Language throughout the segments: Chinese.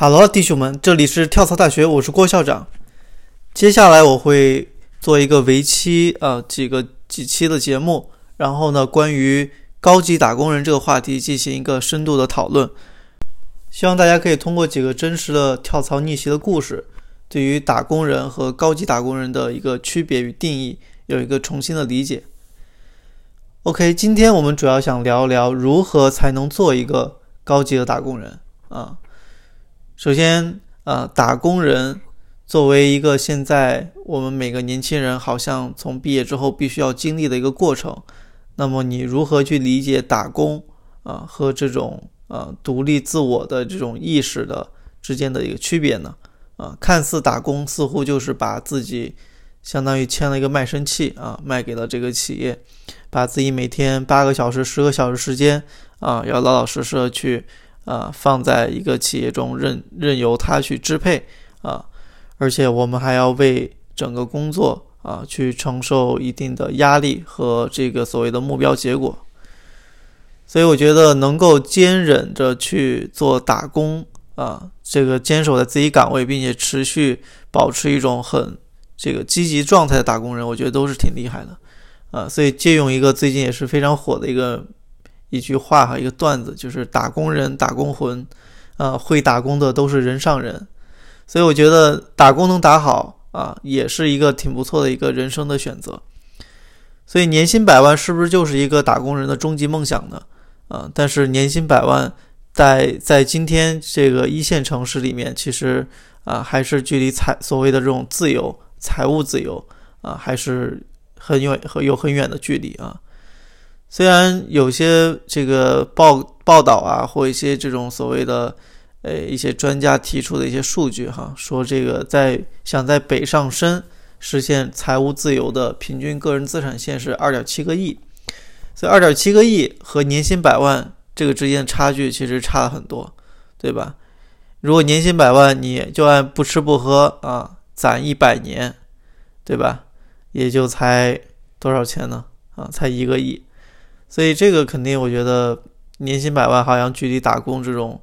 哈喽，弟兄们，这里是跳槽大学，我是郭校长。接下来我会做一个为期呃几个几期的节目，然后呢，关于高级打工人这个话题进行一个深度的讨论。希望大家可以通过几个真实的跳槽逆袭的故事，对于打工人和高级打工人的一个区别与定义有一个重新的理解。OK，今天我们主要想聊一聊如何才能做一个高级的打工人啊。首先，呃，打工人作为一个现在我们每个年轻人好像从毕业之后必须要经历的一个过程，那么你如何去理解打工啊和这种呃独立自我的这种意识的之间的一个区别呢？啊，看似打工似乎就是把自己相当于签了一个卖身契啊，卖给了这个企业，把自己每天八个小时、十个小时时间啊，要老老实实的去。啊，放在一个企业中任任由他去支配啊，而且我们还要为整个工作啊去承受一定的压力和这个所谓的目标结果。所以我觉得能够坚忍着去做打工啊，这个坚守在自己岗位，并且持续保持一种很这个积极状态的打工人，我觉得都是挺厉害的啊。所以借用一个最近也是非常火的一个。一句话哈，一个段子，就是打工人打工魂，啊，会打工的都是人上人，所以我觉得打工能打好啊，也是一个挺不错的一个人生的选择。所以年薪百万是不是就是一个打工人的终极梦想呢？啊，但是年薪百万在在今天这个一线城市里面，其实啊，还是距离财所谓的这种自由、财务自由啊，还是很远和有很远的距离啊。虽然有些这个报报道啊，或一些这种所谓的，呃，一些专家提出的一些数据哈，说这个在想在北上深实现财务自由的平均个人资产线是二点七个亿，所以二点七个亿和年薪百万这个之间的差距其实差了很多，对吧？如果年薪百万，你就按不吃不喝啊攒一百年，对吧？也就才多少钱呢？啊，才一个亿。所以这个肯定，我觉得年薪百万好像距离打工这种，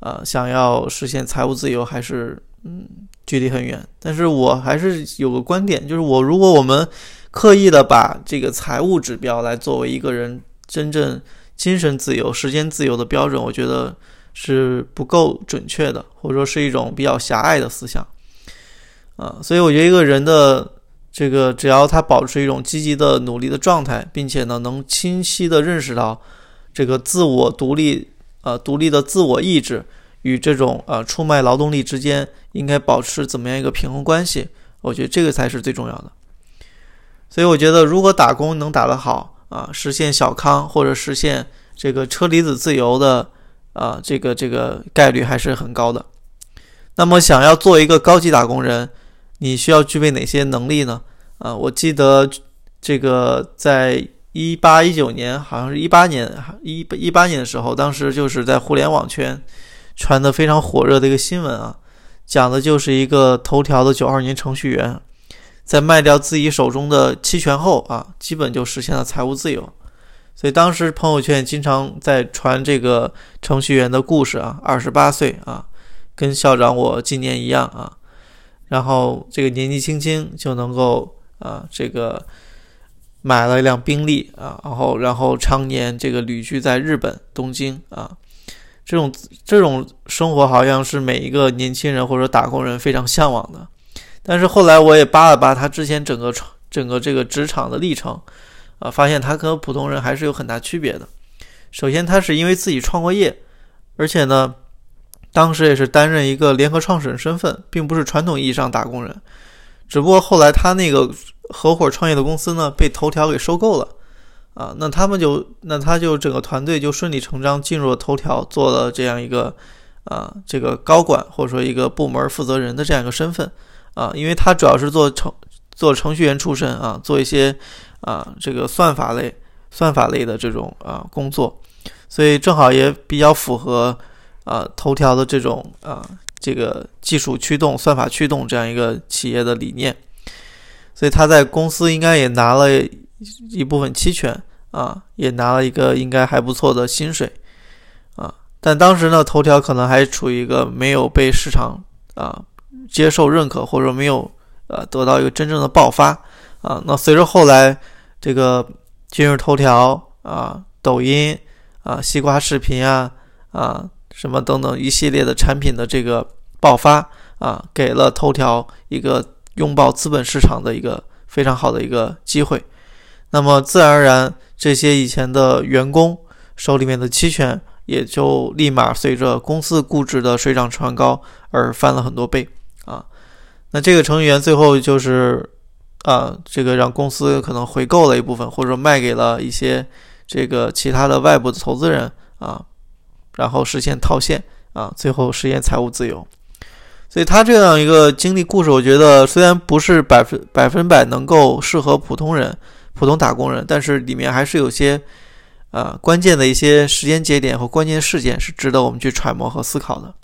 呃，想要实现财务自由还是嗯距离很远。但是我还是有个观点，就是我如果我们刻意的把这个财务指标来作为一个人真正精神自由、时间自由的标准，我觉得是不够准确的，或者说是一种比较狭隘的思想。啊，所以我觉得一个人的。这个只要他保持一种积极的努力的状态，并且呢，能清晰的认识到这个自我独立，呃，独立的自我意志与这种呃出卖劳动力之间应该保持怎么样一个平衡关系，我觉得这个才是最重要的。所以我觉得，如果打工能打得好啊，实现小康或者实现这个车厘子自由的啊，这个这个概率还是很高的。那么，想要做一个高级打工人。你需要具备哪些能力呢？啊，我记得这个在一八一九年，好像是一八年一一八年的时候，当时就是在互联网圈传的非常火热的一个新闻啊，讲的就是一个头条的九二年程序员，在卖掉自己手中的期权后啊，基本就实现了财务自由。所以当时朋友圈经常在传这个程序员的故事啊，二十八岁啊，跟校长我今年一样啊。然后这个年纪轻轻就能够啊，这个买了一辆宾利啊，然后然后常年这个旅居在日本东京啊，这种这种生活好像是每一个年轻人或者打工人非常向往的。但是后来我也扒了扒他之前整个整个这个职场的历程啊，发现他和普通人还是有很大区别的。首先，他是因为自己创过业，而且呢。当时也是担任一个联合创始人身份，并不是传统意义上打工人。只不过后来他那个合伙创业的公司呢，被头条给收购了，啊，那他们就那他就整个团队就顺理成章进入了头条，做了这样一个啊这个高管或者说一个部门负责人的这样一个身份，啊，因为他主要是做程做程序员出身啊，做一些啊这个算法类算法类的这种啊工作，所以正好也比较符合。啊，头条的这种啊，这个技术驱动、算法驱动这样一个企业的理念，所以他在公司应该也拿了一部分期权啊，也拿了一个应该还不错的薪水啊。但当时呢，头条可能还处于一个没有被市场啊接受认可，或者说没有呃得到一个真正的爆发啊。那随着后来这个今日头条啊、抖音啊、西瓜视频啊啊什么等等一系列的产品的这个爆发啊，给了头条一个拥抱资本市场的一个非常好的一个机会。那么自然而然，这些以前的员工手里面的期权。也就立马随着公司估值的水涨船高而翻了很多倍啊！那这个程序员最后就是啊，这个让公司可能回购了一部分，或者说卖给了一些这个其他的外部的投资人啊，然后实现套现啊，最后实现财务自由。所以他这样一个经历故事，我觉得虽然不是百分百分百能够适合普通人、普通打工人，但是里面还是有些。呃，关键的一些时间节点和关键事件是值得我们去揣摩和思考的。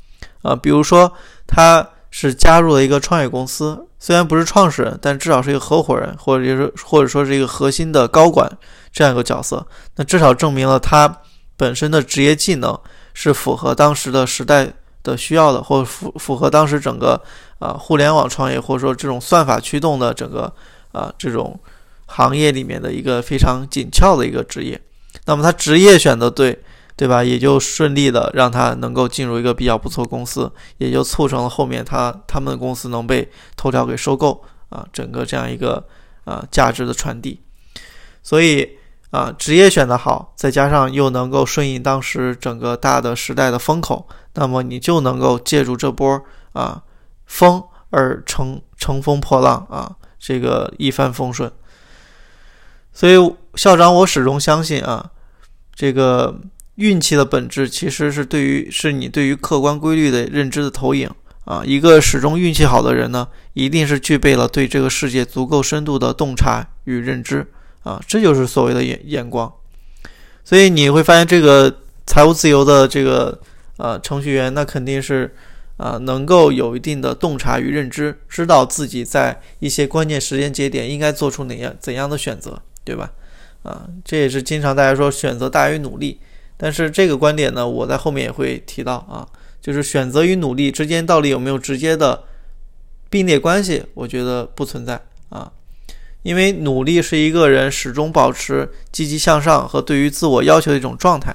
啊，比如说他是加入了一个创业公司，虽然不是创始人，但至少是一个合伙人，或者就是或者说是一个核心的高管这样一个角色。那至少证明了他本身的职业技能是符合当时的时代的需要的，或符符合当时整个啊互联网创业或者说这种算法驱动的整个啊这种行业里面的一个非常紧俏的一个职业。那么他职业选择对，对吧？也就顺利的让他能够进入一个比较不错公司，也就促成了后面他他们的公司能被头条给收购啊，整个这样一个啊价值的传递。所以啊，职业选的好，再加上又能够顺应当时整个大的时代的风口，那么你就能够借助这波啊风而乘乘风破浪啊，这个一帆风顺。所以，校长，我始终相信啊，这个运气的本质其实是对于是你对于客观规律的认知的投影啊。一个始终运气好的人呢，一定是具备了对这个世界足够深度的洞察与认知啊，这就是所谓的眼眼光。所以你会发现，这个财务自由的这个呃程序员，那肯定是啊能够有一定的洞察与认知，知道自己在一些关键时间节点应该做出哪样怎样的选择。对吧？啊，这也是经常大家说选择大于努力，但是这个观点呢，我在后面也会提到啊，就是选择与努力之间到底有没有直接的并列关系？我觉得不存在，因为努力是一个人始终保持积极向上和对于自我要求的一种状态，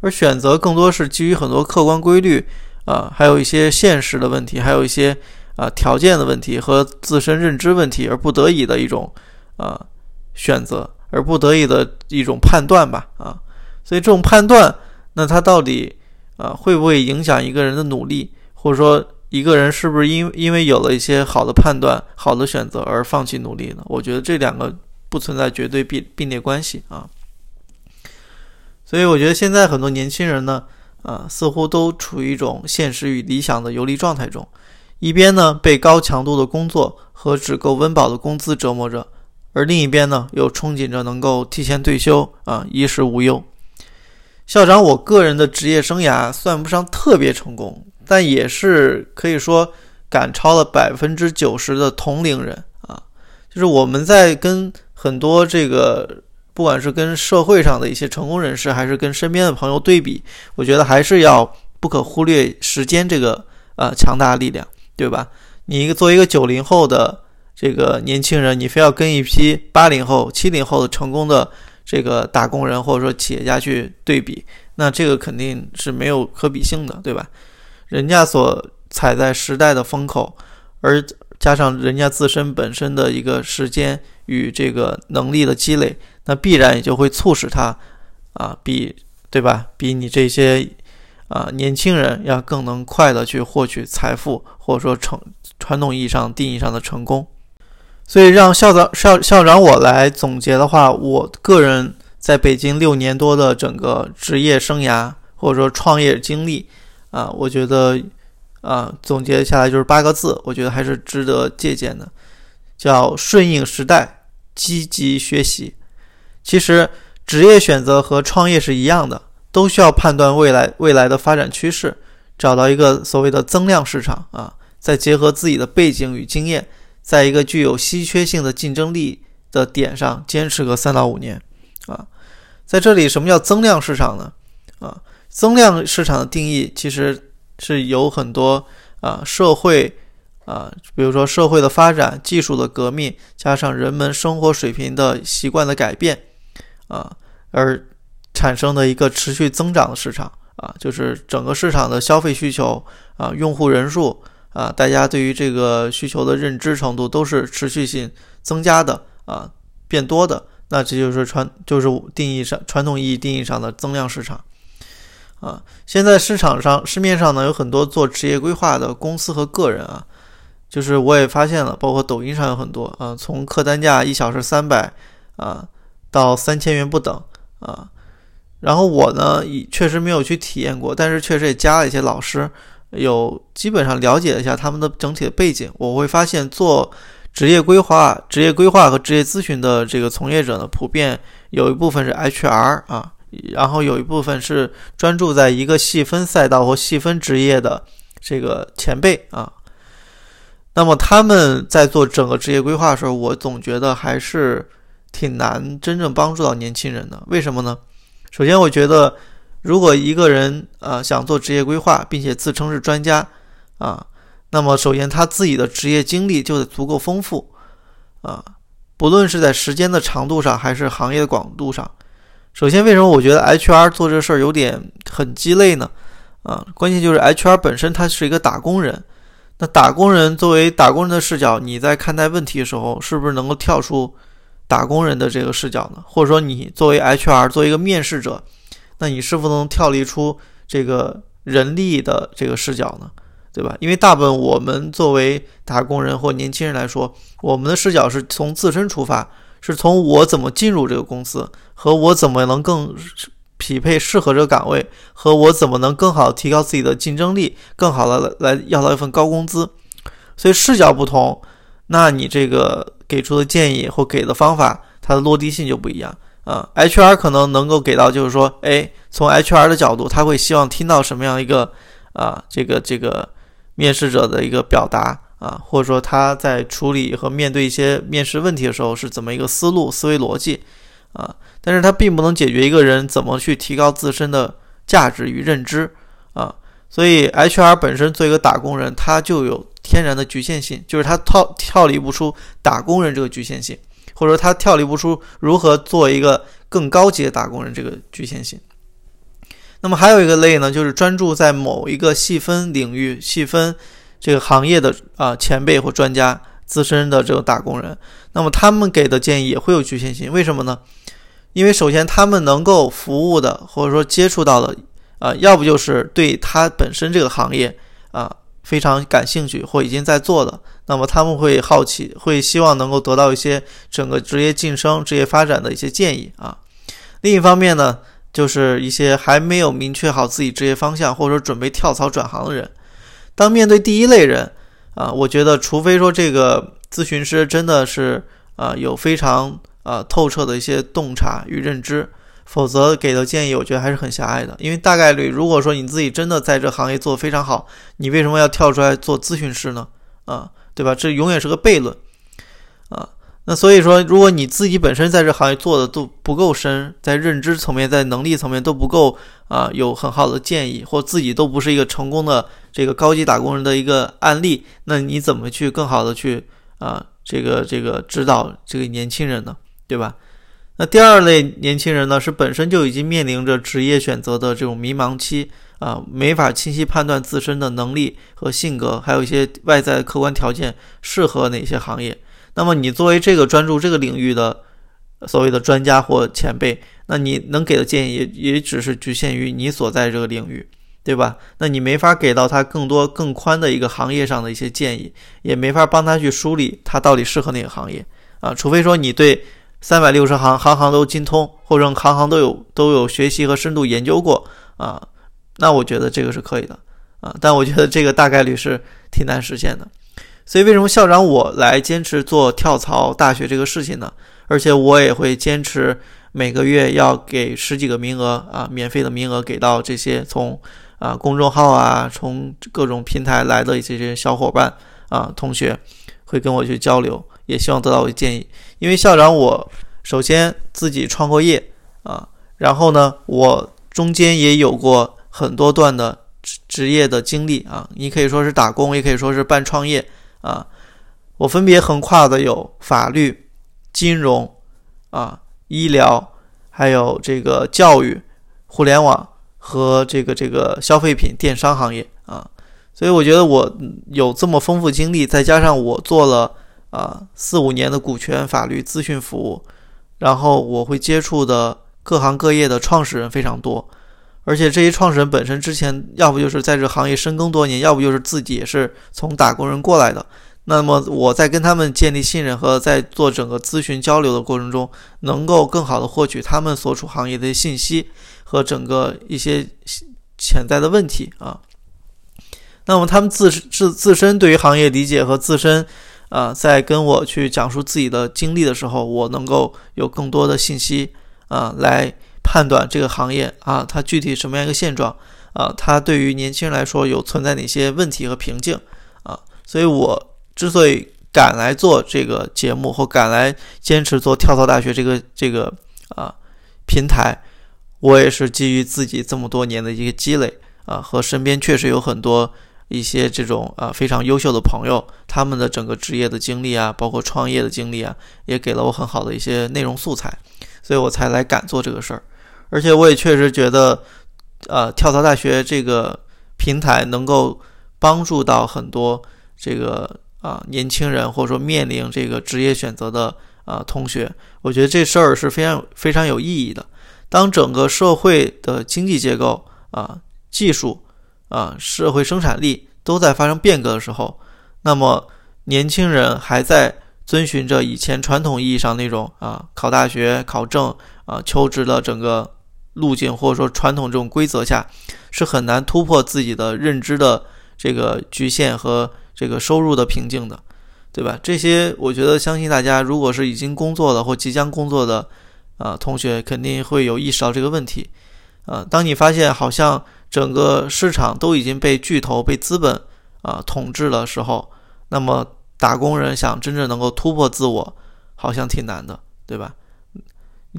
而选择更多是基于很多客观规律啊，还有一些现实的问题，还有一些啊条件的问题和自身认知问题而不得已的一种啊。选择而不得已的一种判断吧，啊，所以这种判断，那它到底啊会不会影响一个人的努力，或者说一个人是不是因因为有了一些好的判断、好的选择而放弃努力呢？我觉得这两个不存在绝对并并列关系啊。所以我觉得现在很多年轻人呢，啊，似乎都处于一种现实与理想的游离状态中，一边呢被高强度的工作和只够温饱的工资折磨着。而另一边呢，又憧憬着能够提前退休啊，衣食无忧。校长，我个人的职业生涯算不上特别成功，但也是可以说赶超了百分之九十的同龄人啊。就是我们在跟很多这个，不管是跟社会上的一些成功人士，还是跟身边的朋友对比，我觉得还是要不可忽略时间这个呃强大力量，对吧？你一个作为一个九零后的。这个年轻人，你非要跟一批八零后、七零后的成功的这个打工人或者说企业家去对比，那这个肯定是没有可比性的，对吧？人家所踩在时代的风口，而加上人家自身本身的一个时间与这个能力的积累，那必然也就会促使他啊，比对吧？比你这些啊年轻人要更能快的去获取财富，或者说成传统意义上定义上的成功。所以让校长校校长我来总结的话，我个人在北京六年多的整个职业生涯或者说创业经历啊，我觉得啊总结下来就是八个字，我觉得还是值得借鉴的，叫顺应时代，积极学习。其实职业选择和创业是一样的，都需要判断未来未来的发展趋势，找到一个所谓的增量市场啊，再结合自己的背景与经验。在一个具有稀缺性的竞争力的点上坚持个三到五年，啊，在这里什么叫增量市场呢？啊，增量市场的定义其实是有很多啊社会啊，比如说社会的发展、技术的革命，加上人们生活水平的习惯的改变啊，而产生的一个持续增长的市场啊，就是整个市场的消费需求啊、用户人数啊，大家对于这个需求的认知程度都是持续性增加的啊，变多的。那这就是传，就是定义上传统意义定义上的增量市场，啊，现在市场上市面上呢有很多做职业规划的公司和个人啊，就是我也发现了，包括抖音上有很多啊，从客单价一小时三百啊到三千元不等啊，然后我呢也确实没有去体验过，但是确实也加了一些老师，有基本上了解了一下他们的整体的背景，我会发现做。职业规划、职业规划和职业咨询的这个从业者呢，普遍有一部分是 HR 啊，然后有一部分是专注在一个细分赛道或细分职业的这个前辈啊。那么他们在做整个职业规划的时候，我总觉得还是挺难真正帮助到年轻人的。为什么呢？首先，我觉得如果一个人啊想做职业规划，并且自称是专家啊。那么，首先他自己的职业经历就得足够丰富，啊，不论是在时间的长度上，还是行业的广度上。首先，为什么我觉得 HR 做这事儿有点很鸡肋呢？啊，关键就是 HR 本身他是一个打工人，那打工人作为打工人的视角，你在看待问题的时候，是不是能够跳出打工人的这个视角呢？或者说，你作为 HR，作为一个面试者，那你是否能跳离出这个人力的这个视角呢？对吧？因为大部分我们作为打工人或年轻人来说，我们的视角是从自身出发，是从我怎么进入这个公司，和我怎么能更匹配适合这个岗位，和我怎么能更好提高自己的竞争力，更好的来要到一份高工资。所以视角不同，那你这个给出的建议或给的方法，它的落地性就不一样啊。HR 可能能够给到，就是说，哎，从 HR 的角度，他会希望听到什么样一个啊，这个这个。面试者的一个表达啊，或者说他在处理和面对一些面试问题的时候是怎么一个思路、思维逻辑啊？但是他并不能解决一个人怎么去提高自身的价值与认知啊。所以 HR 本身做一个打工人，他就有天然的局限性，就是他跳跳离不出打工人这个局限性，或者说他跳离不出如何做一个更高级的打工人这个局限性。那么还有一个类呢，就是专注在某一个细分领域、细分这个行业的啊前辈或专家、资深的这个打工人。那么他们给的建议也会有局限性，为什么呢？因为首先他们能够服务的或者说接触到的啊，要不就是对他本身这个行业啊非常感兴趣或已经在做的，那么他们会好奇，会希望能够得到一些整个职业晋升、职业发展的一些建议啊。另一方面呢。就是一些还没有明确好自己职业方向，或者说准备跳槽转行的人，当面对第一类人啊，我觉得除非说这个咨询师真的是啊有非常啊透彻的一些洞察与认知，否则给的建议我觉得还是很狭隘的。因为大概率，如果说你自己真的在这行业做得非常好，你为什么要跳出来做咨询师呢？啊，对吧？这永远是个悖论啊。那所以说，如果你自己本身在这行业做的都不够深，在认知层面、在能力层面都不够啊，有很好的建议，或自己都不是一个成功的这个高级打工人的一个案例，那你怎么去更好的去啊，这个这个指导这个年轻人呢？对吧？那第二类年轻人呢，是本身就已经面临着职业选择的这种迷茫期啊，没法清晰判断自身的能力和性格，还有一些外在客观条件适合哪些行业。那么你作为这个专注这个领域的所谓的专家或前辈，那你能给的建议也也只是局限于你所在这个领域，对吧？那你没法给到他更多更宽的一个行业上的一些建议，也没法帮他去梳理他到底适合哪个行业啊。除非说你对三百六十行行行都精通，或者行行都有都有学习和深度研究过啊，那我觉得这个是可以的啊。但我觉得这个大概率是挺难实现的。所以，为什么校长我来坚持做跳槽大学这个事情呢？而且我也会坚持每个月要给十几个名额啊，免费的名额给到这些从啊公众号啊，从各种平台来的这些小伙伴啊同学，会跟我去交流，也希望得到我的建议。因为校长我首先自己创过业啊，然后呢，我中间也有过很多段的职职业的经历啊，你可以说是打工，也可以说是半创业啊。我分别横跨的有法律、金融啊、医疗，还有这个教育、互联网和这个这个消费品电商行业啊。所以我觉得我有这么丰富经历，再加上我做了啊四五年的股权法律咨询服务，然后我会接触的各行各业的创始人非常多，而且这些创始人本身之前要不就是在这行业深耕多年，要不就是自己也是从打工人过来的。那么我在跟他们建立信任和在做整个咨询交流的过程中，能够更好的获取他们所处行业的信息和整个一些潜在的问题啊。那么他们自自自身对于行业理解和自身，啊，在跟我去讲述自己的经历的时候，我能够有更多的信息啊，来判断这个行业啊，它具体什么样一个现状啊，它对于年轻人来说有存在哪些问题和瓶颈啊，所以我之所以敢来做这个节目或敢来坚持做跳槽大学这个这个啊平台，我也是基于自己这么多年的一个积累啊，和身边确实有很多。一些这种啊非常优秀的朋友，他们的整个职业的经历啊，包括创业的经历啊，也给了我很好的一些内容素材，所以我才来敢做这个事儿。而且我也确实觉得，呃，跳槽大学这个平台能够帮助到很多这个啊年轻人，或者说面临这个职业选择的啊同学。我觉得这事儿是非常非常有意义的。当整个社会的经济结构啊技术。啊，社会生产力都在发生变革的时候，那么年轻人还在遵循着以前传统意义上那种啊考大学、考证啊求职的整个路径，或者说传统这种规则下，是很难突破自己的认知的这个局限和这个收入的瓶颈的，对吧？这些我觉得相信大家，如果是已经工作的或即将工作的啊同学，肯定会有意识到这个问题。啊，当你发现好像。整个市场都已经被巨头、被资本啊统治的时候，那么打工人想真正能够突破自我，好像挺难的，对吧？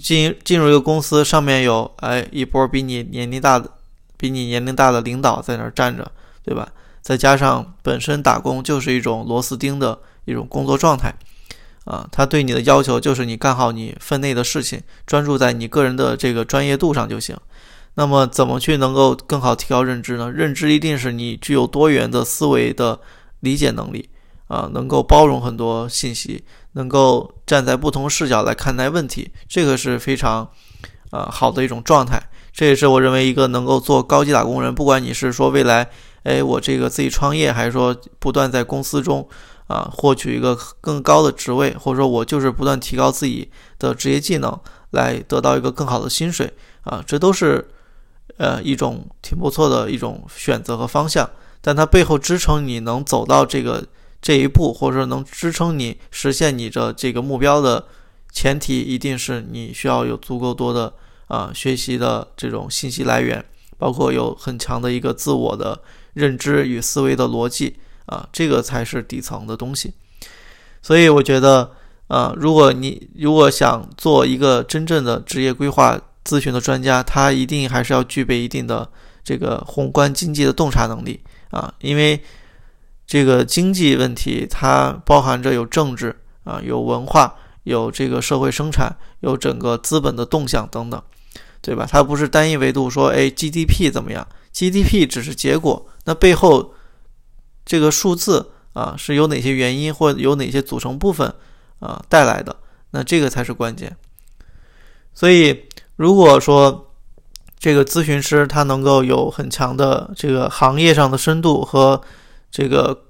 进进入一个公司，上面有哎一波比你年龄大的、比你年龄大的领导在那儿站着，对吧？再加上本身打工就是一种螺丝钉的一种工作状态，啊，他对你的要求就是你干好你分内的事情，专注在你个人的这个专业度上就行。那么，怎么去能够更好提高认知呢？认知一定是你具有多元的思维的理解能力啊，能够包容很多信息，能够站在不同视角来看待问题，这个是非常啊好的一种状态。这也是我认为一个能够做高级打工人，不管你是说未来，哎，我这个自己创业，还是说不断在公司中啊获取一个更高的职位，或者说我就是不断提高自己的职业技能，来得到一个更好的薪水啊，这都是。呃，一种挺不错的一种选择和方向，但它背后支撑你能走到这个这一步，或者说能支撑你实现你的这个目标的前提，一定是你需要有足够多的啊学习的这种信息来源，包括有很强的一个自我的认知与思维的逻辑啊，这个才是底层的东西。所以我觉得，啊，如果你如果想做一个真正的职业规划，咨询的专家，他一定还是要具备一定的这个宏观经济的洞察能力啊，因为这个经济问题它包含着有政治啊，有文化，有这个社会生产，有整个资本的动向等等，对吧？它不是单一维度说，哎，GDP 怎么样？GDP 只是结果，那背后这个数字啊，是有哪些原因或有哪些组成部分啊带来的？那这个才是关键，所以。如果说这个咨询师他能够有很强的这个行业上的深度和这个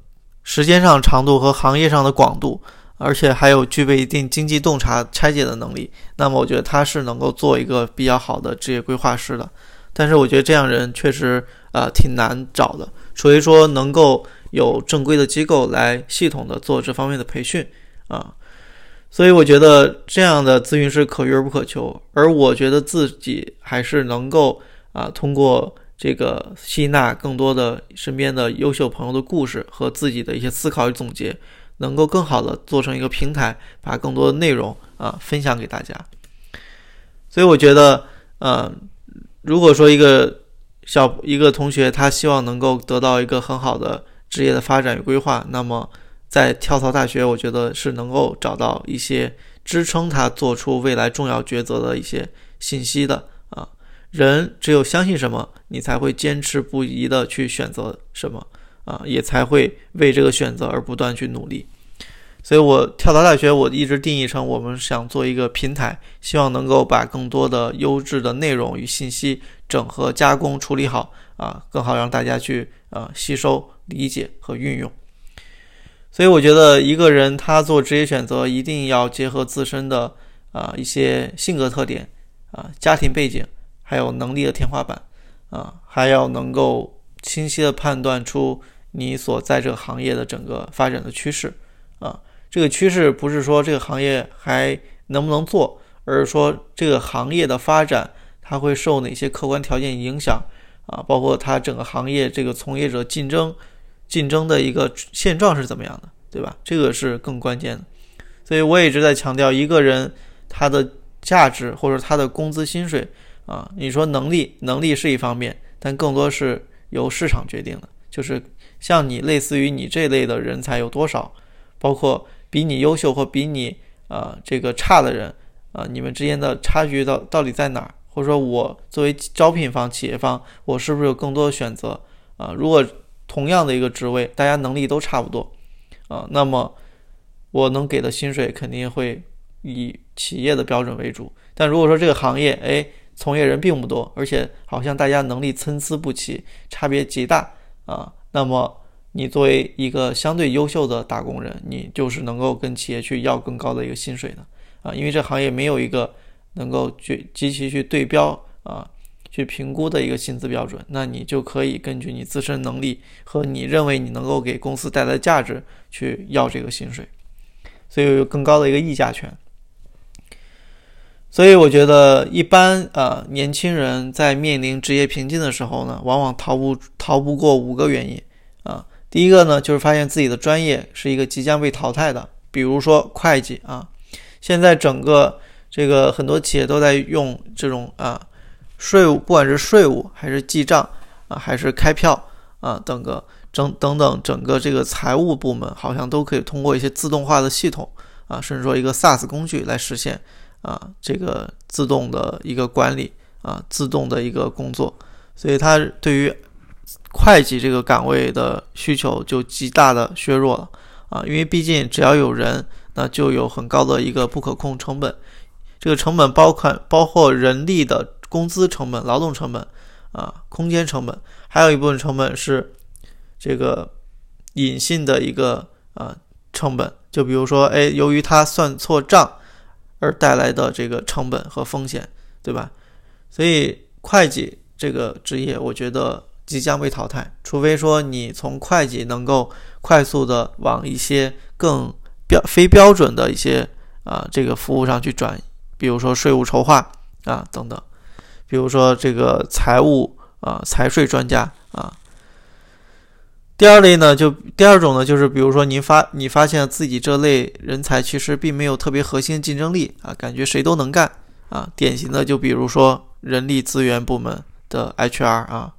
时间上长度和行业上的广度，而且还有具备一定经济洞察拆解的能力，那么我觉得他是能够做一个比较好的职业规划师的。但是我觉得这样人确实啊挺难找的，所以说能够有正规的机构来系统的做这方面的培训啊。所以我觉得这样的咨询师可遇而不可求，而我觉得自己还是能够啊，通过这个吸纳更多的身边的优秀朋友的故事和自己的一些思考与总结，能够更好的做成一个平台，把更多的内容啊分享给大家。所以我觉得，呃，如果说一个小一个同学他希望能够得到一个很好的职业的发展与规划，那么在跳槽大学，我觉得是能够找到一些支撑他做出未来重要抉择的一些信息的啊。人只有相信什么，你才会坚持不移的去选择什么啊，也才会为这个选择而不断去努力。所以，我跳槽大学，我一直定义成我们想做一个平台，希望能够把更多的优质的内容与信息整合、加工、处理好啊，更好让大家去啊吸收、理解和运用。所以，我觉得一个人他做职业选择，一定要结合自身的啊一些性格特点啊、家庭背景，还有能力的天花板啊，还要能够清晰的判断出你所在这个行业的整个发展的趋势啊。这个趋势不是说这个行业还能不能做，而是说这个行业的发展它会受哪些客观条件影响啊？包括它整个行业这个从业者竞争竞争的一个现状是怎么样的，对吧？这个是更关键的。所以我一直在强调，一个人他的价值或者他的工资薪水啊，你说能力能力是一方面，但更多是由市场决定的，就是像你类似于你这类的人才有多少，包括。比你优秀或比你啊这个差的人啊，你们之间的差距到到底在哪儿？或者说我作为招聘方、企业方，我是不是有更多的选择啊？如果同样的一个职位，大家能力都差不多啊，那么我能给的薪水肯定会以企业的标准为主。但如果说这个行业哎，从业人并不多，而且好像大家能力参差不齐，差别极大啊，那么。你作为一个相对优秀的打工人，你就是能够跟企业去要更高的一个薪水的啊，因为这行业没有一个能够去极其去对标啊，去评估的一个薪资标准，那你就可以根据你自身能力和你认为你能够给公司带来价值去要这个薪水，所以有更高的一个议价权。所以我觉得一般啊，年轻人在面临职业瓶颈的时候呢，往往逃不逃不过五个原因啊。第一个呢，就是发现自己的专业是一个即将被淘汰的，比如说会计啊。现在整个这个很多企业都在用这种啊税务，不管是税务还是记账啊，还是开票啊等个整等等整个这个财务部门，好像都可以通过一些自动化的系统啊，甚至说一个 SaaS 工具来实现啊这个自动的一个管理啊，自动的一个工作。所以它对于会计这个岗位的需求就极大的削弱了啊，因为毕竟只要有人，那就有很高的一个不可控成本。这个成本包括包括人力的工资成本、劳动成本啊、空间成本，还有一部分成本是这个隐性的一个啊成本。就比如说，哎，由于他算错账而带来的这个成本和风险，对吧？所以会计这个职业，我觉得。即将被淘汰，除非说你从会计能够快速的往一些更标非标准的一些啊这个服务上去转，比如说税务筹划啊等等，比如说这个财务啊财税专家啊。第二类呢，就第二种呢，就是比如说您发你发现自己这类人才其实并没有特别核心竞争力啊，感觉谁都能干啊，典型的就比如说人力资源部门的 HR 啊。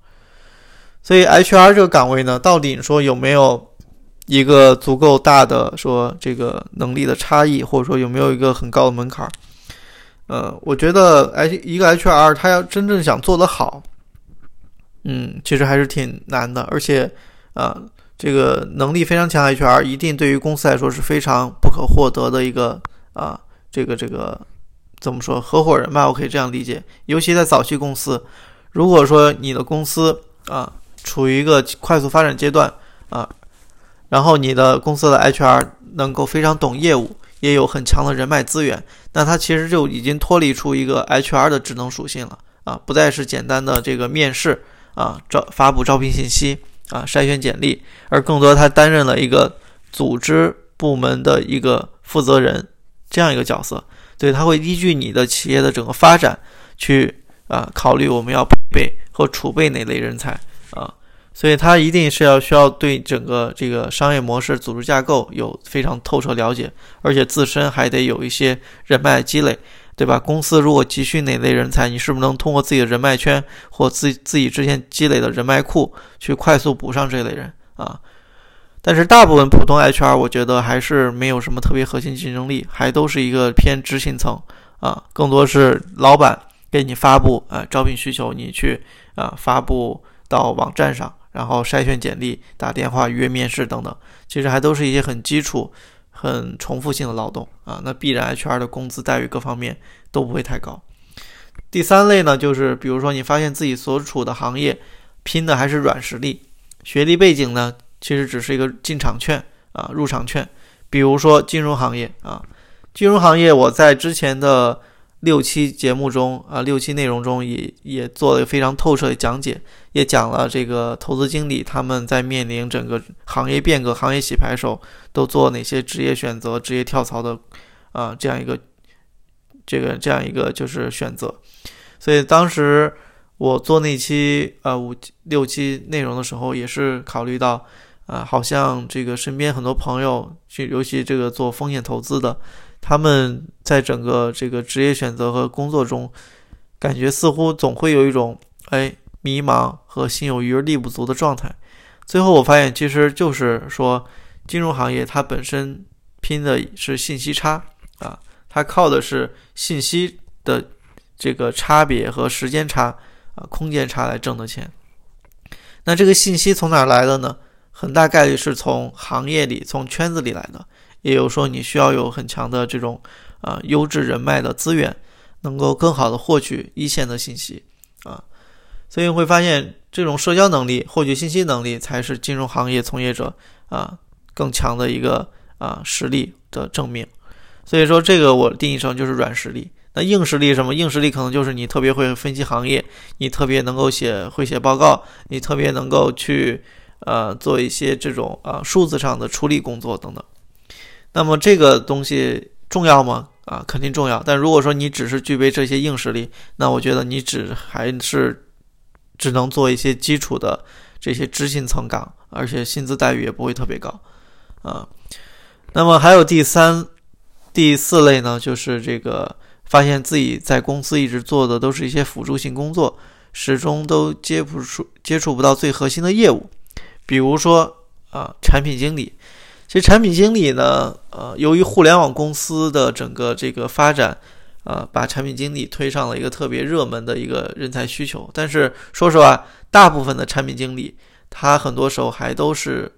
所以 HR 这个岗位呢，到底说有没有一个足够大的说这个能力的差异，或者说有没有一个很高的门槛？呃，我觉得 H 一个 HR 他要真正想做得好，嗯，其实还是挺难的。而且啊，这个能力非常强 HR 一定对于公司来说是非常不可获得的一个啊，这个这个怎么说合伙人吧？我可以这样理解。尤其在早期公司，如果说你的公司啊。处于一个快速发展阶段啊，然后你的公司的 HR 能够非常懂业务，也有很强的人脉资源，那它其实就已经脱离出一个 HR 的职能属性了啊，不再是简单的这个面试啊、招发布招聘信息啊、筛选简历，而更多他担任了一个组织部门的一个负责人这样一个角色，所以他会依据你的企业的整个发展去啊考虑我们要配备和储备哪类人才。所以他一定是要需要对整个这个商业模式、组织架构有非常透彻了解，而且自身还得有一些人脉积累对吧？公司如果急需哪类人才，你是不是能通过自己的人脉圈或自自己之前积累的人脉库去快速补上这类人啊？但是大部分普通 HR，我觉得还是没有什么特别核心竞争力，还都是一个偏执行层啊，更多是老板给你发布啊招聘需求，你去啊发布到网站上，然后筛选简历、打电话约面试等等，其实还都是一些很基础。很重复性的劳动啊，那必然 HR 的工资待遇各方面都不会太高。第三类呢，就是比如说你发现自己所处的行业拼的还是软实力，学历背景呢其实只是一个进场券啊，入场券。比如说金融行业啊，金融行业我在之前的。六期节目中啊，六期内容中也也做了非常透彻的讲解，也讲了这个投资经理他们在面临整个行业变革、行业洗牌时都做哪些职业选择、职业跳槽的啊这样一个这个这样一个就是选择。所以当时我做那期呃五六期内容的时候，也是考虑到啊，好像这个身边很多朋友，就尤其这个做风险投资的。他们在整个这个职业选择和工作中，感觉似乎总会有一种哎迷茫和心有余而力不足的状态。最后我发现，其实就是说，金融行业它本身拼的是信息差啊，它靠的是信息的这个差别和时间差啊、空间差来挣的钱。那这个信息从哪来的呢？很大概率是从行业里、从圈子里来的。也有说你需要有很强的这种啊优质人脉的资源，能够更好的获取一线的信息啊，所以你会发现这种社交能力、获取信息能力才是金融行业从业者啊更强的一个啊实力的证明。所以说这个我定义成就是软实力。那硬实力什么？硬实力可能就是你特别会分析行业，你特别能够写会写报告，你特别能够去呃做一些这种啊数字上的处理工作等等。那么这个东西重要吗？啊，肯定重要。但如果说你只是具备这些硬实力，那我觉得你只还是只能做一些基础的这些执行层岗，而且薪资待遇也不会特别高，啊。那么还有第三、第四类呢，就是这个发现自己在公司一直做的都是一些辅助性工作，始终都接不出、接触不到最核心的业务，比如说啊，产品经理。这产品经理呢，呃，由于互联网公司的整个这个发展，呃，把产品经理推上了一个特别热门的一个人才需求。但是说实话，大部分的产品经理，他很多时候还都是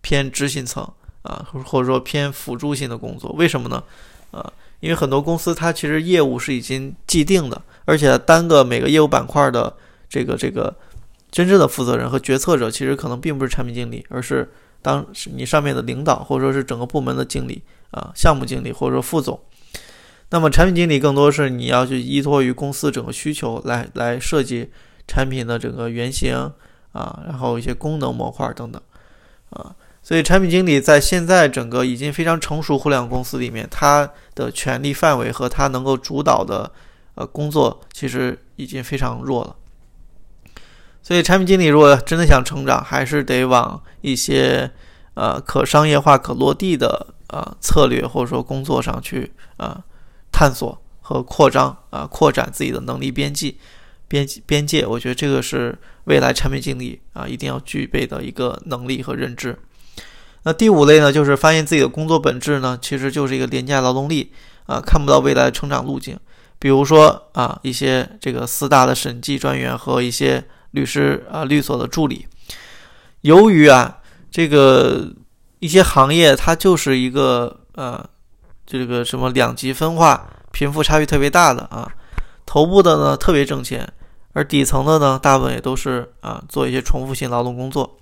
偏执行层啊，或者说偏辅助性的工作。为什么呢？啊，因为很多公司它其实业务是已经既定的，而且单个每个业务板块的这个这个真正的负责人和决策者，其实可能并不是产品经理，而是。当你上面的领导，或者说是整个部门的经理啊，项目经理或者说副总，那么产品经理更多是你要去依托于公司整个需求来来设计产品的整个原型啊，然后一些功能模块等等啊，所以产品经理在现在整个已经非常成熟互联网公司里面，他的权力范围和他能够主导的呃工作其实已经非常弱了。所以，产品经理如果真的想成长，还是得往一些呃可商业化、可落地的呃策略或者说工作上去啊探索和扩张啊扩展自己的能力边际边边界。我觉得这个是未来产品经理啊一定要具备的一个能力和认知。那第五类呢，就是发现自己的工作本质呢，其实就是一个廉价劳动力啊，看不到未来成长路径。比如说啊，一些这个四大的审计专员和一些。律师啊，律所的助理，由于啊，这个一些行业它就是一个呃，这个什么两极分化、贫富差距特别大的啊，头部的呢特别挣钱，而底层的呢大部分也都是啊做一些重复性劳动工作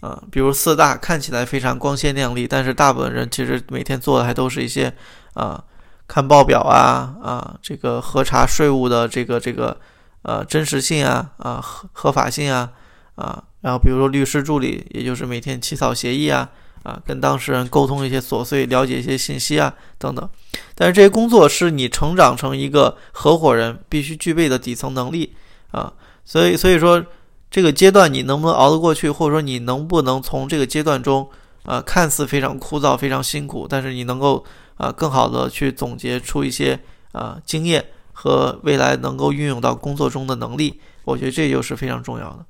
啊，比如四大看起来非常光鲜亮丽，但是大部分人其实每天做的还都是一些啊看报表啊啊这个核查税务的这个这个。呃，真实性啊，啊合合法性啊，啊，然后比如说律师助理，也就是每天起草协议啊，啊，跟当事人沟通一些琐碎，了解一些信息啊，等等。但是这些工作是你成长成一个合伙人必须具备的底层能力啊，所以所以说这个阶段你能不能熬得过去，或者说你能不能从这个阶段中啊，看似非常枯燥、非常辛苦，但是你能够啊更好的去总结出一些啊经验和未来能够运用到工作中的能力，我觉得这就是非常重要的。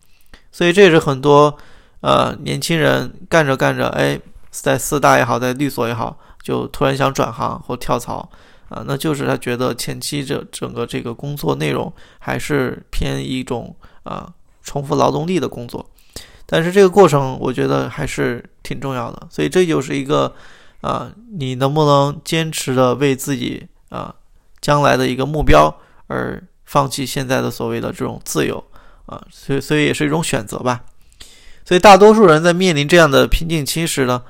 所以这也是很多呃年轻人干着干着，哎，在四大也好，在律所也好，就突然想转行或跳槽啊，那就是他觉得前期这整个这个工作内容还是偏一种啊重复劳动力的工作。但是这个过程，我觉得还是挺重要的，所以这就是一个，啊，你能不能坚持的为自己啊将来的一个目标而放弃现在的所谓的这种自由啊，所以所以也是一种选择吧。所以大多数人在面临这样的瓶颈期时呢，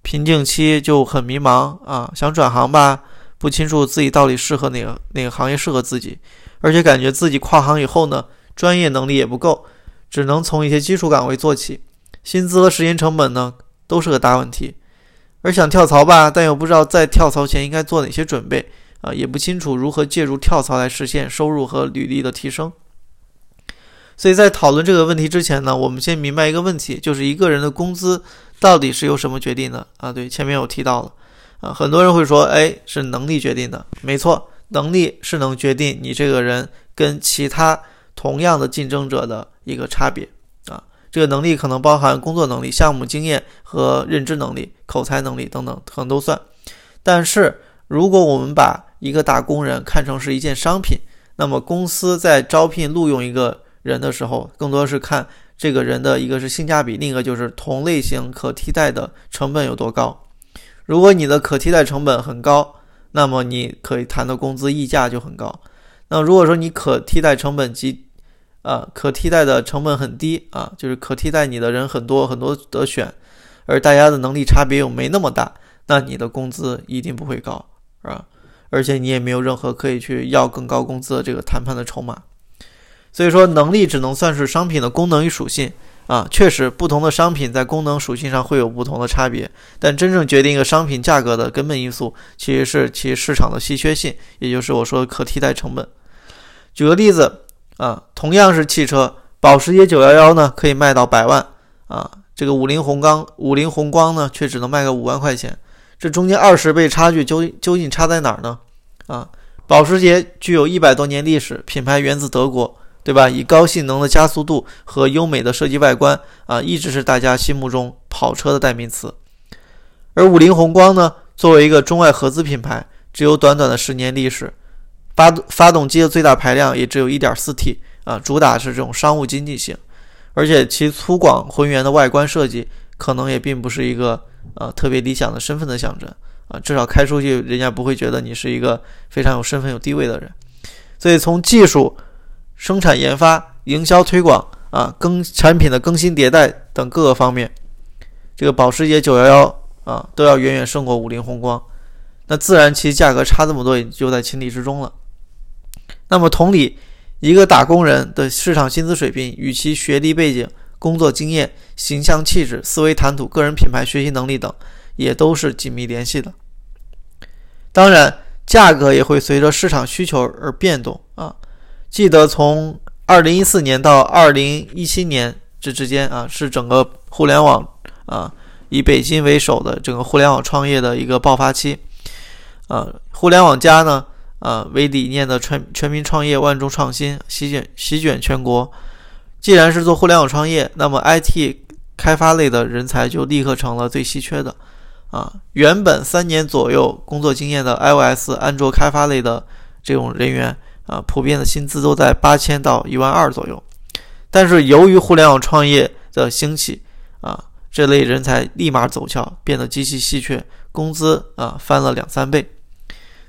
瓶颈期就很迷茫啊，想转行吧，不清楚自己到底适合哪个哪个行业适合自己，而且感觉自己跨行以后呢，专业能力也不够。只能从一些基础岗位做起，薪资和时间成本呢都是个大问题，而想跳槽吧，但又不知道在跳槽前应该做哪些准备啊，也不清楚如何借助跳槽来实现收入和履历的提升。所以在讨论这个问题之前呢，我们先明白一个问题，就是一个人的工资到底是由什么决定的啊？对，前面有提到了啊，很多人会说，哎，是能力决定的，没错，能力是能决定你这个人跟其他同样的竞争者的。一个差别啊，这个能力可能包含工作能力、项目经验和认知能力、口才能力等等，可能都算。但是，如果我们把一个打工人看成是一件商品，那么公司在招聘录用一个人的时候，更多是看这个人的一个是性价比，另一个就是同类型可替代的成本有多高。如果你的可替代成本很高，那么你可以谈的工资溢价就很高。那如果说你可替代成本极啊，可替代的成本很低啊，就是可替代你的人很多很多的选，而大家的能力差别又没那么大，那你的工资一定不会高，是吧？而且你也没有任何可以去要更高工资的这个谈判的筹码。所以说，能力只能算是商品的功能与属性啊。确实，不同的商品在功能属性上会有不同的差别，但真正决定一个商品价格的根本因素，其实是其市场的稀缺性，也就是我说的可替代成本。举个例子。啊，同样是汽车，保时捷911呢可以卖到百万啊，这个五菱宏光五菱宏光呢却只能卖个五万块钱，这中间二十倍差距究究竟差在哪儿呢？啊，保时捷具有一百多年历史，品牌源自德国，对吧？以高性能的加速度和优美的设计外观啊，一直是大家心目中跑车的代名词。而五菱宏光呢，作为一个中外合资品牌，只有短短的十年历史。发发动机的最大排量也只有一点四 T 啊，主打是这种商务经济型，而且其粗犷浑圆的外观设计可能也并不是一个呃特别理想的身份的象征啊，至少开出去人家不会觉得你是一个非常有身份有地位的人。所以从技术、生产研发、营销推广啊、更产品的更新迭代等各个方面，这个保时捷911啊都要远远胜过五菱宏光，那自然其价格差这么多也就在情理之中了。那么同理，一个打工人的市场薪资水平与其学历背景、工作经验、形象气质、思维谈吐、个人品牌、学习能力等，也都是紧密联系的。当然，价格也会随着市场需求而变动啊。记得从二零一四年到二零一七年这之间啊，是整个互联网啊以北京为首的整个互联网创业的一个爆发期啊。互联网加呢？啊，为理念的全全民创业、万众创新席卷席卷全国。既然是做互联网创业，那么 IT 开发类的人才就立刻成了最稀缺的。啊，原本三年左右工作经验的 iOS、安卓开发类的这种人员，啊，普遍的薪资都在八千到一万二左右。但是由于互联网创业的兴起，啊，这类人才立马走俏，变得极其稀缺，工资啊翻了两三倍。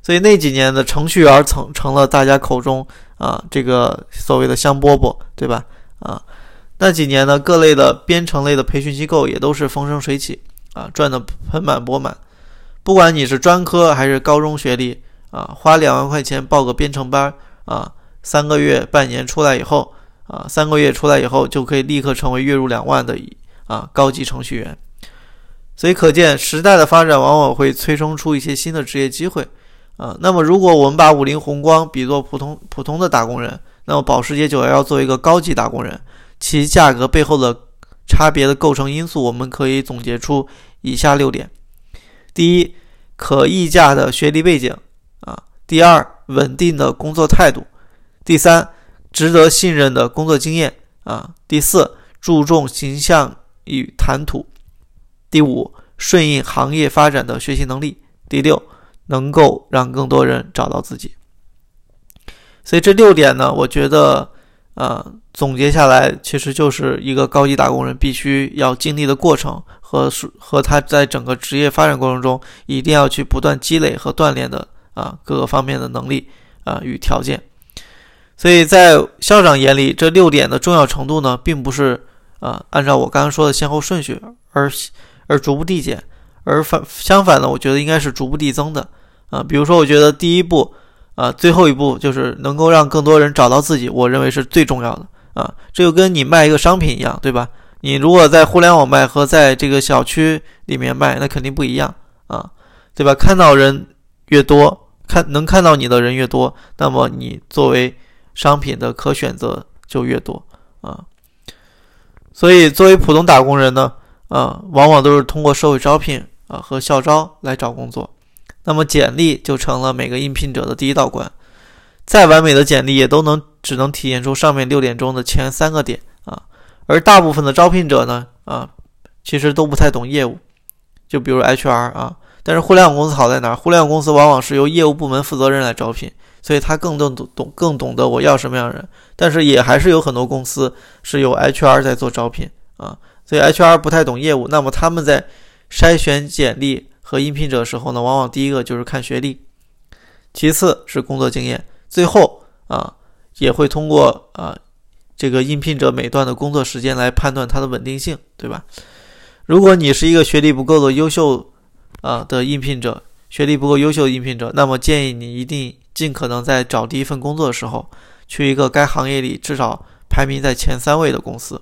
所以那几年的程序员成成了大家口中啊这个所谓的香饽饽，对吧？啊，那几年呢，各类的编程类的培训机构也都是风生水起啊，赚得盆满钵满。不管你是专科还是高中学历啊，花两万块钱报个编程班啊，三个月、半年出来以后啊，三个月出来以后就可以立刻成为月入两万的啊高级程序员。所以可见时代的发展往往会催生出一些新的职业机会。啊，那么如果我们把五菱宏光比作普通普通的打工人，那么保时捷911作为一个高级打工人，其价格背后的差别的构成因素，我们可以总结出以下六点：第一，可溢价的学历背景；啊，第二，稳定的工作态度；第三，值得信任的工作经验啊；第四，注重形象与谈吐；第五，顺应行业发展的学习能力；第六，能够让更多人找到自己。所以这六点呢，我觉得，呃，总结下来，其实就是一个高级打工人必须要经历的过程和和他在整个职业发展过程中一定要去不断积累和锻炼的啊各个方面的能力啊与条件。所以在校长眼里，这六点的重要程度呢，并不是啊按照我刚刚说的先后顺序而而逐步递减，而反相反呢，我觉得应该是逐步递增的啊。比如说，我觉得第一步。啊，最后一步就是能够让更多人找到自己，我认为是最重要的啊。这就跟你卖一个商品一样，对吧？你如果在互联网卖和在这个小区里面卖，那肯定不一样啊，对吧？看到人越多，看能看到你的人越多，那么你作为商品的可选择就越多啊。所以，作为普通打工人呢，啊，往往都是通过社会招聘啊和校招来找工作。那么简历就成了每个应聘者的第一道关，再完美的简历也都能只能体现出上面六点中的前三个点啊。而大部分的招聘者呢，啊，其实都不太懂业务，就比如 HR 啊。但是互联网公司好在哪儿？互联网公司往往是由业务部门负责人来招聘，所以他更懂懂更懂得我要什么样的人。但是也还是有很多公司是由 HR 在做招聘啊，所以 HR 不太懂业务，那么他们在筛选简历。和应聘者的时候呢，往往第一个就是看学历，其次是工作经验，最后啊也会通过啊这个应聘者每段的工作时间来判断它的稳定性，对吧？如果你是一个学历不够的优秀啊的应聘者，学历不够优秀的应聘者，那么建议你一定尽可能在找第一份工作的时候，去一个该行业里至少排名在前三位的公司，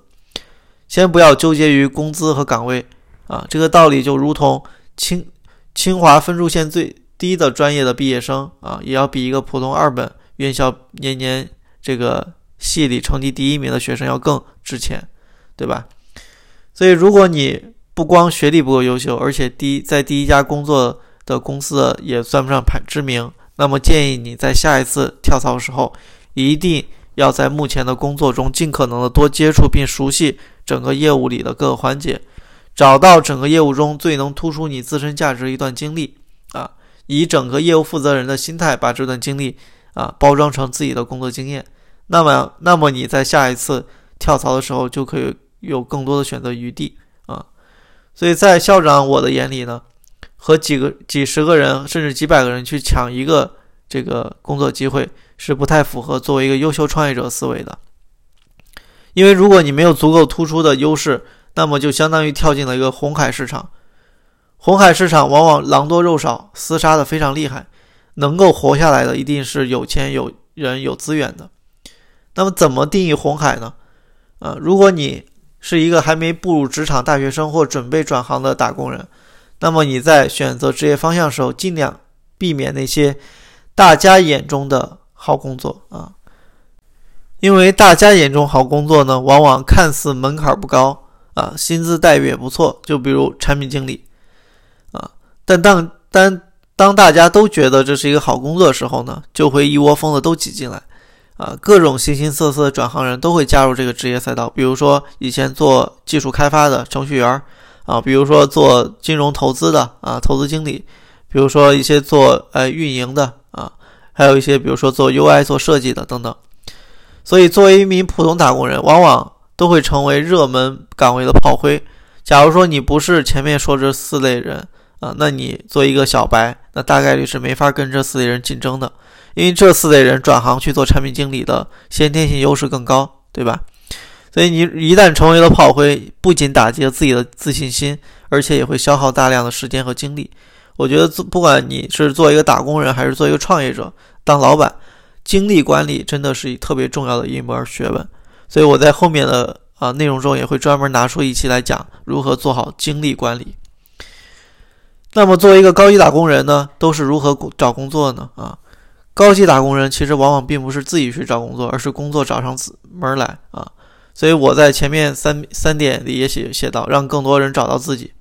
先不要纠结于工资和岗位啊，这个道理就如同清。清华分数线最低的专业的毕业生啊，也要比一个普通二本院校年年这个系里成绩第一名的学生要更值钱，对吧？所以，如果你不光学历不够优秀，而且第一在第一家工作的公司也算不上排知名，那么建议你在下一次跳槽的时候，一定要在目前的工作中尽可能的多接触并熟悉整个业务里的各个环节。找到整个业务中最能突出你自身价值的一段经历，啊，以整个业务负责人的心态把这段经历啊包装成自己的工作经验，那么，那么你在下一次跳槽的时候就可以有更多的选择余地啊。所以在校长我的眼里呢，和几个几十个人甚至几百个人去抢一个这个工作机会是不太符合作为一个优秀创业者思维的，因为如果你没有足够突出的优势。那么就相当于跳进了一个红海市场，红海市场往往狼多肉少，厮杀的非常厉害，能够活下来的一定是有钱有人有资源的。那么怎么定义红海呢？啊，如果你是一个还没步入职场大学生或准备转行的打工人，那么你在选择职业方向时候，尽量避免那些大家眼中的好工作啊，因为大家眼中好工作呢，往往看似门槛不高。啊，薪资待遇也不错，就比如产品经理，啊，但当当当大家都觉得这是一个好工作的时候呢，就会一窝蜂的都挤进来，啊，各种形形色色的转行人都会加入这个职业赛道，比如说以前做技术开发的程序员，啊，比如说做金融投资的啊，投资经理，比如说一些做呃运营的啊，还有一些比如说做 UI 做设计的等等，所以作为一名普通打工人，往往。都会成为热门岗位的炮灰。假如说你不是前面说这四类人啊，那你做一个小白，那大概率是没法跟这四类人竞争的，因为这四类人转行去做产品经理的先天性优势更高，对吧？所以你一旦成为了炮灰，不仅打击了自己的自信心，而且也会消耗大量的时间和精力。我觉得，不管你是做一个打工人，还是做一个创业者，当老板，精力管理真的是特别重要的一门学问。所以我在后面的啊内容中也会专门拿出一期来讲如何做好精力管理。那么作为一个高级打工人呢，都是如何找工作呢？啊，高级打工人其实往往并不是自己去找工作，而是工作找上门来啊。所以我在前面三三点里也写写到，让更多人找到自己。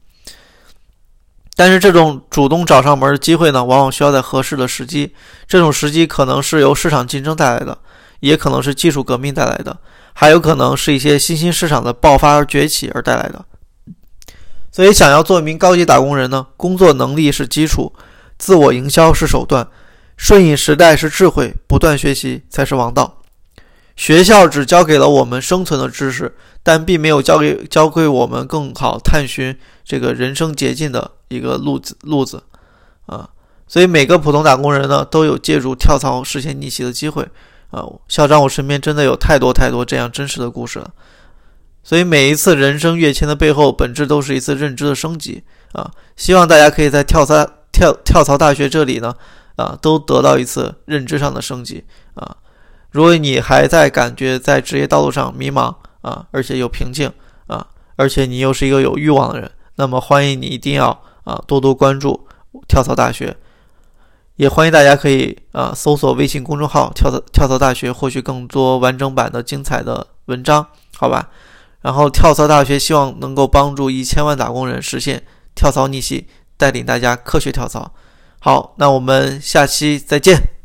但是这种主动找上门的机会呢，往往需要在合适的时机。这种时机可能是由市场竞争带来的，也可能是技术革命带来的，还有可能是一些新兴市场的爆发而崛起而带来的。所以，想要做一名高级打工人呢，工作能力是基础，自我营销是手段，顺应时代是智慧，不断学习才是王道。学校只教给了我们生存的知识，但并没有教给教会我们更好探寻这个人生捷径的一个路子路子啊。所以每个普通打工人呢，都有借助跳槽实现逆袭的机会啊。校长，我身边真的有太多太多这样真实的故事了。所以每一次人生跃迁的背后，本质都是一次认知的升级啊。希望大家可以在跳槽跳跳槽大学这里呢啊，都得到一次认知上的升级啊。如果你还在感觉在职业道路上迷茫啊，而且有瓶颈啊，而且你又是一个有欲望的人，那么欢迎你一定要啊多多关注跳槽大学，也欢迎大家可以啊搜索微信公众号跳槽跳槽大学，获取更多完整版的精彩的文章，好吧？然后跳槽大学希望能够帮助一千万打工人实现跳槽逆袭，带领大家科学跳槽。好，那我们下期再见。